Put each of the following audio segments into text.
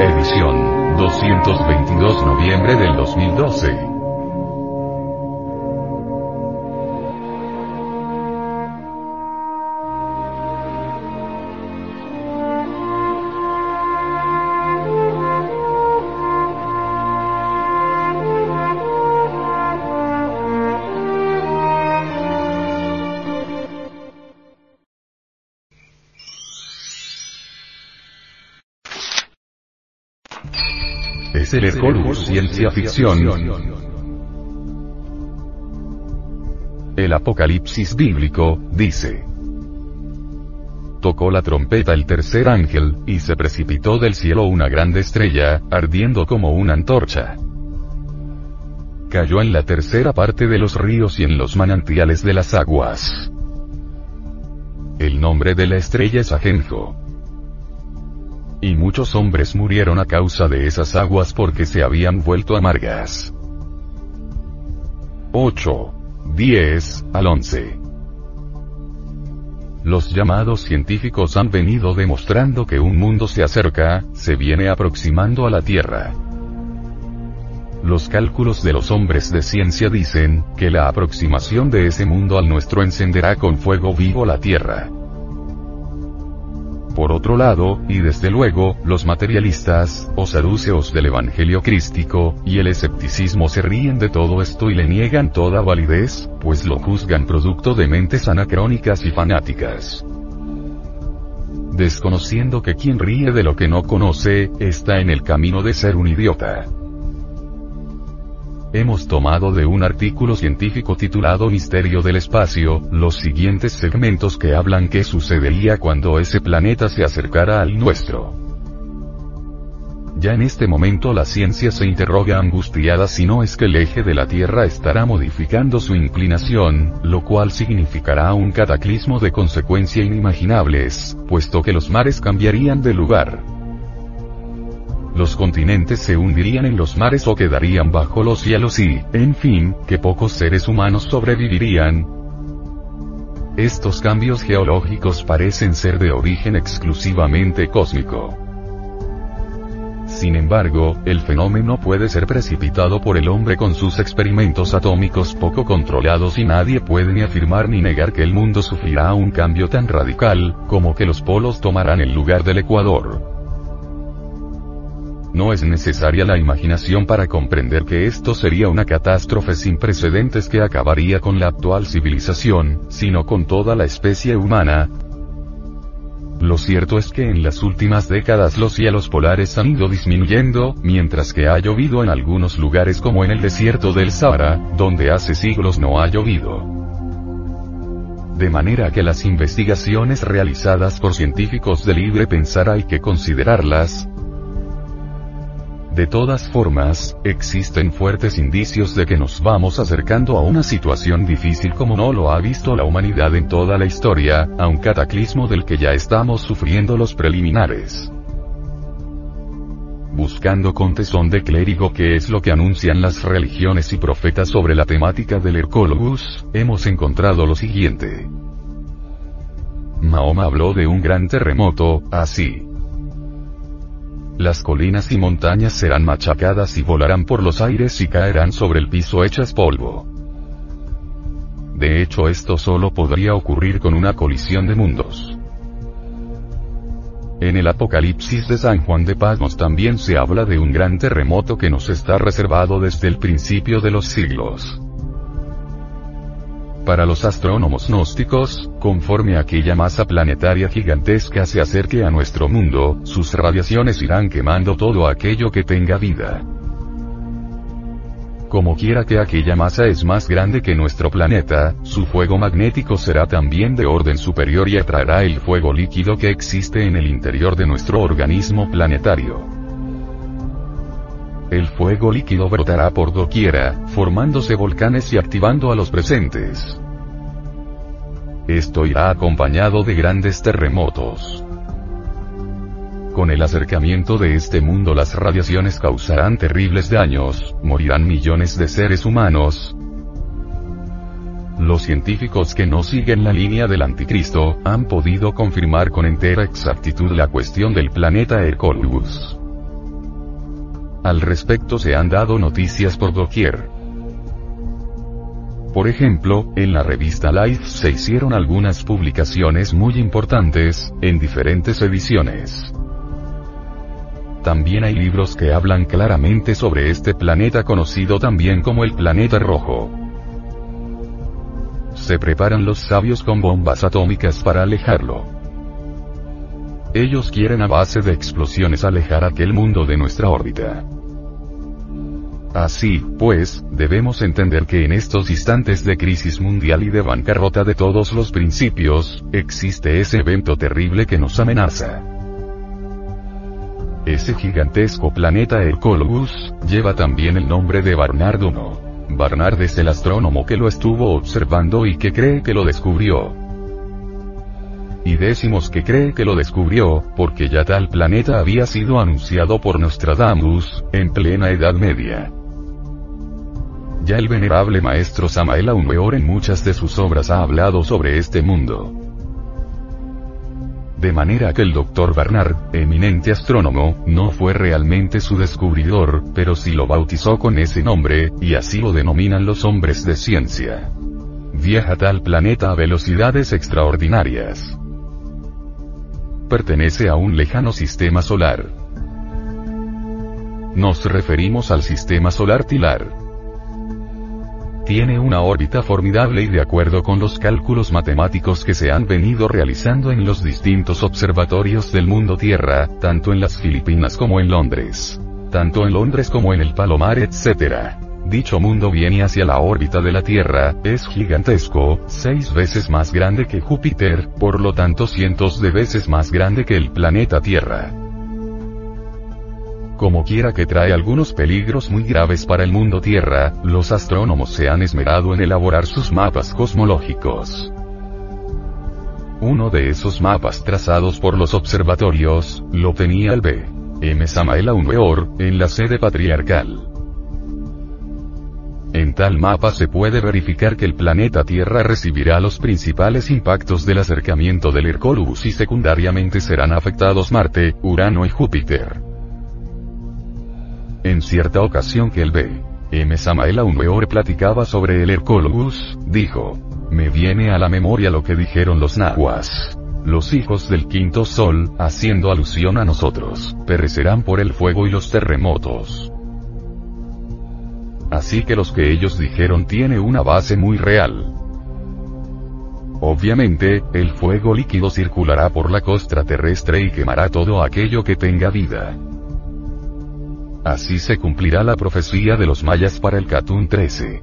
Edición 222 noviembre del 2012. Es el Hercolus Ciencia Ficción. El Apocalipsis bíblico, dice. Tocó la trompeta el tercer ángel, y se precipitó del cielo una grande estrella, ardiendo como una antorcha. Cayó en la tercera parte de los ríos y en los manantiales de las aguas. El nombre de la estrella es Ajenjo. Y muchos hombres murieron a causa de esas aguas porque se habían vuelto amargas. 8. 10 al 11. Los llamados científicos han venido demostrando que un mundo se acerca, se viene aproximando a la Tierra. Los cálculos de los hombres de ciencia dicen, que la aproximación de ese mundo al nuestro encenderá con fuego vivo la Tierra. Por otro lado, y desde luego, los materialistas, o saduceos del Evangelio crístico, y el escepticismo se ríen de todo esto y le niegan toda validez, pues lo juzgan producto de mentes anacrónicas y fanáticas. Desconociendo que quien ríe de lo que no conoce, está en el camino de ser un idiota. Hemos tomado de un artículo científico titulado Misterio del Espacio, los siguientes segmentos que hablan qué sucedería cuando ese planeta se acercara al nuestro. Ya en este momento la ciencia se interroga angustiada si no es que el eje de la Tierra estará modificando su inclinación, lo cual significará un cataclismo de consecuencia inimaginables, puesto que los mares cambiarían de lugar los continentes se hundirían en los mares o quedarían bajo los cielos y, en fin, que pocos seres humanos sobrevivirían. Estos cambios geológicos parecen ser de origen exclusivamente cósmico. Sin embargo, el fenómeno puede ser precipitado por el hombre con sus experimentos atómicos poco controlados y nadie puede ni afirmar ni negar que el mundo sufrirá un cambio tan radical, como que los polos tomarán el lugar del ecuador. No es necesaria la imaginación para comprender que esto sería una catástrofe sin precedentes que acabaría con la actual civilización, sino con toda la especie humana. Lo cierto es que en las últimas décadas los cielos polares han ido disminuyendo, mientras que ha llovido en algunos lugares como en el desierto del Sahara, donde hace siglos no ha llovido. De manera que las investigaciones realizadas por científicos de libre pensar hay que considerarlas, de todas formas, existen fuertes indicios de que nos vamos acercando a una situación difícil como no lo ha visto la humanidad en toda la historia, a un cataclismo del que ya estamos sufriendo los preliminares. Buscando con tesón de clérigo qué es lo que anuncian las religiones y profetas sobre la temática del Hercólogos, hemos encontrado lo siguiente. Mahoma habló de un gran terremoto, así. Las colinas y montañas serán machacadas y volarán por los aires y caerán sobre el piso hechas polvo. De hecho esto solo podría ocurrir con una colisión de mundos. En el Apocalipsis de San Juan de Pasmos también se habla de un gran terremoto que nos está reservado desde el principio de los siglos. Para los astrónomos gnósticos, conforme aquella masa planetaria gigantesca se acerque a nuestro mundo, sus radiaciones irán quemando todo aquello que tenga vida. Como quiera que aquella masa es más grande que nuestro planeta, su fuego magnético será también de orden superior y atraerá el fuego líquido que existe en el interior de nuestro organismo planetario. El fuego líquido brotará por doquiera, formándose volcanes y activando a los presentes. Esto irá acompañado de grandes terremotos. Con el acercamiento de este mundo las radiaciones causarán terribles daños, morirán millones de seres humanos, los científicos que no siguen la línea del anticristo, han podido confirmar con entera exactitud la cuestión del planeta Hercules. Al respecto se han dado noticias por doquier. Por ejemplo, en la revista Life se hicieron algunas publicaciones muy importantes, en diferentes ediciones. También hay libros que hablan claramente sobre este planeta conocido también como el planeta rojo. Se preparan los sabios con bombas atómicas para alejarlo. Ellos quieren a base de explosiones alejar aquel mundo de nuestra órbita. Así, pues, debemos entender que en estos instantes de crisis mundial y de bancarrota de todos los principios, existe ese evento terrible que nos amenaza. Ese gigantesco planeta Hercolobus, lleva también el nombre de Barnard I. Barnard es el astrónomo que lo estuvo observando y que cree que lo descubrió. Y decimos que cree que lo descubrió, porque ya tal planeta había sido anunciado por Nostradamus, en plena Edad Media. Ya el venerable maestro Samael Aumeor en muchas de sus obras ha hablado sobre este mundo. De manera que el Dr. Barnard, eminente astrónomo, no fue realmente su descubridor, pero sí lo bautizó con ese nombre, y así lo denominan los hombres de ciencia. Viaja tal planeta a velocidades extraordinarias. Pertenece a un lejano sistema solar. Nos referimos al sistema solar Tilar tiene una órbita formidable y de acuerdo con los cálculos matemáticos que se han venido realizando en los distintos observatorios del mundo Tierra, tanto en las Filipinas como en Londres. Tanto en Londres como en el Palomar, etc. Dicho mundo viene hacia la órbita de la Tierra, es gigantesco, seis veces más grande que Júpiter, por lo tanto cientos de veces más grande que el planeta Tierra como quiera que trae algunos peligros muy graves para el mundo Tierra, los astrónomos se han esmerado en elaborar sus mapas cosmológicos. Uno de esos mapas trazados por los observatorios, lo tenía el B. M. Samael Aumeor, en la sede patriarcal. En tal mapa se puede verificar que el planeta Tierra recibirá los principales impactos del acercamiento del Hercolubus y secundariamente serán afectados Marte, Urano y Júpiter. En cierta ocasión que el B. M. Samael Aumeor platicaba sobre el Hercolobus, dijo, me viene a la memoria lo que dijeron los nahuas. Los hijos del quinto sol, haciendo alusión a nosotros, perecerán por el fuego y los terremotos. Así que los que ellos dijeron tiene una base muy real. Obviamente, el fuego líquido circulará por la costra terrestre y quemará todo aquello que tenga vida. Así se cumplirá la profecía de los mayas para el Catún 13.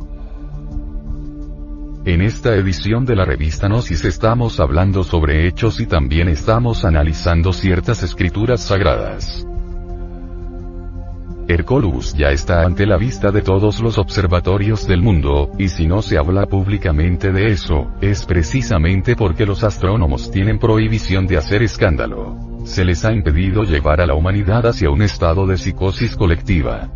En esta edición de la revista Gnosis estamos hablando sobre hechos y también estamos analizando ciertas escrituras sagradas. Hercolus ya está ante la vista de todos los observatorios del mundo, y si no se habla públicamente de eso, es precisamente porque los astrónomos tienen prohibición de hacer escándalo se les ha impedido llevar a la humanidad hacia un estado de psicosis colectiva.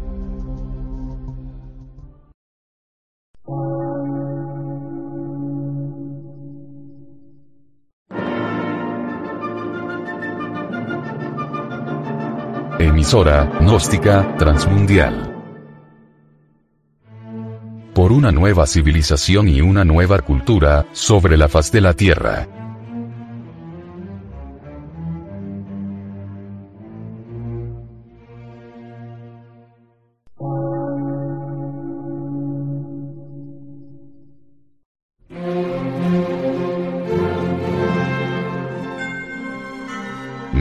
Emisora, gnóstica, transmundial. Por una nueva civilización y una nueva cultura, sobre la faz de la Tierra.